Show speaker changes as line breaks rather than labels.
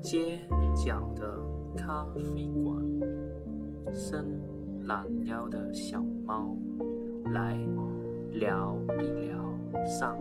街角的咖啡馆伸懒腰的小猫来聊一聊上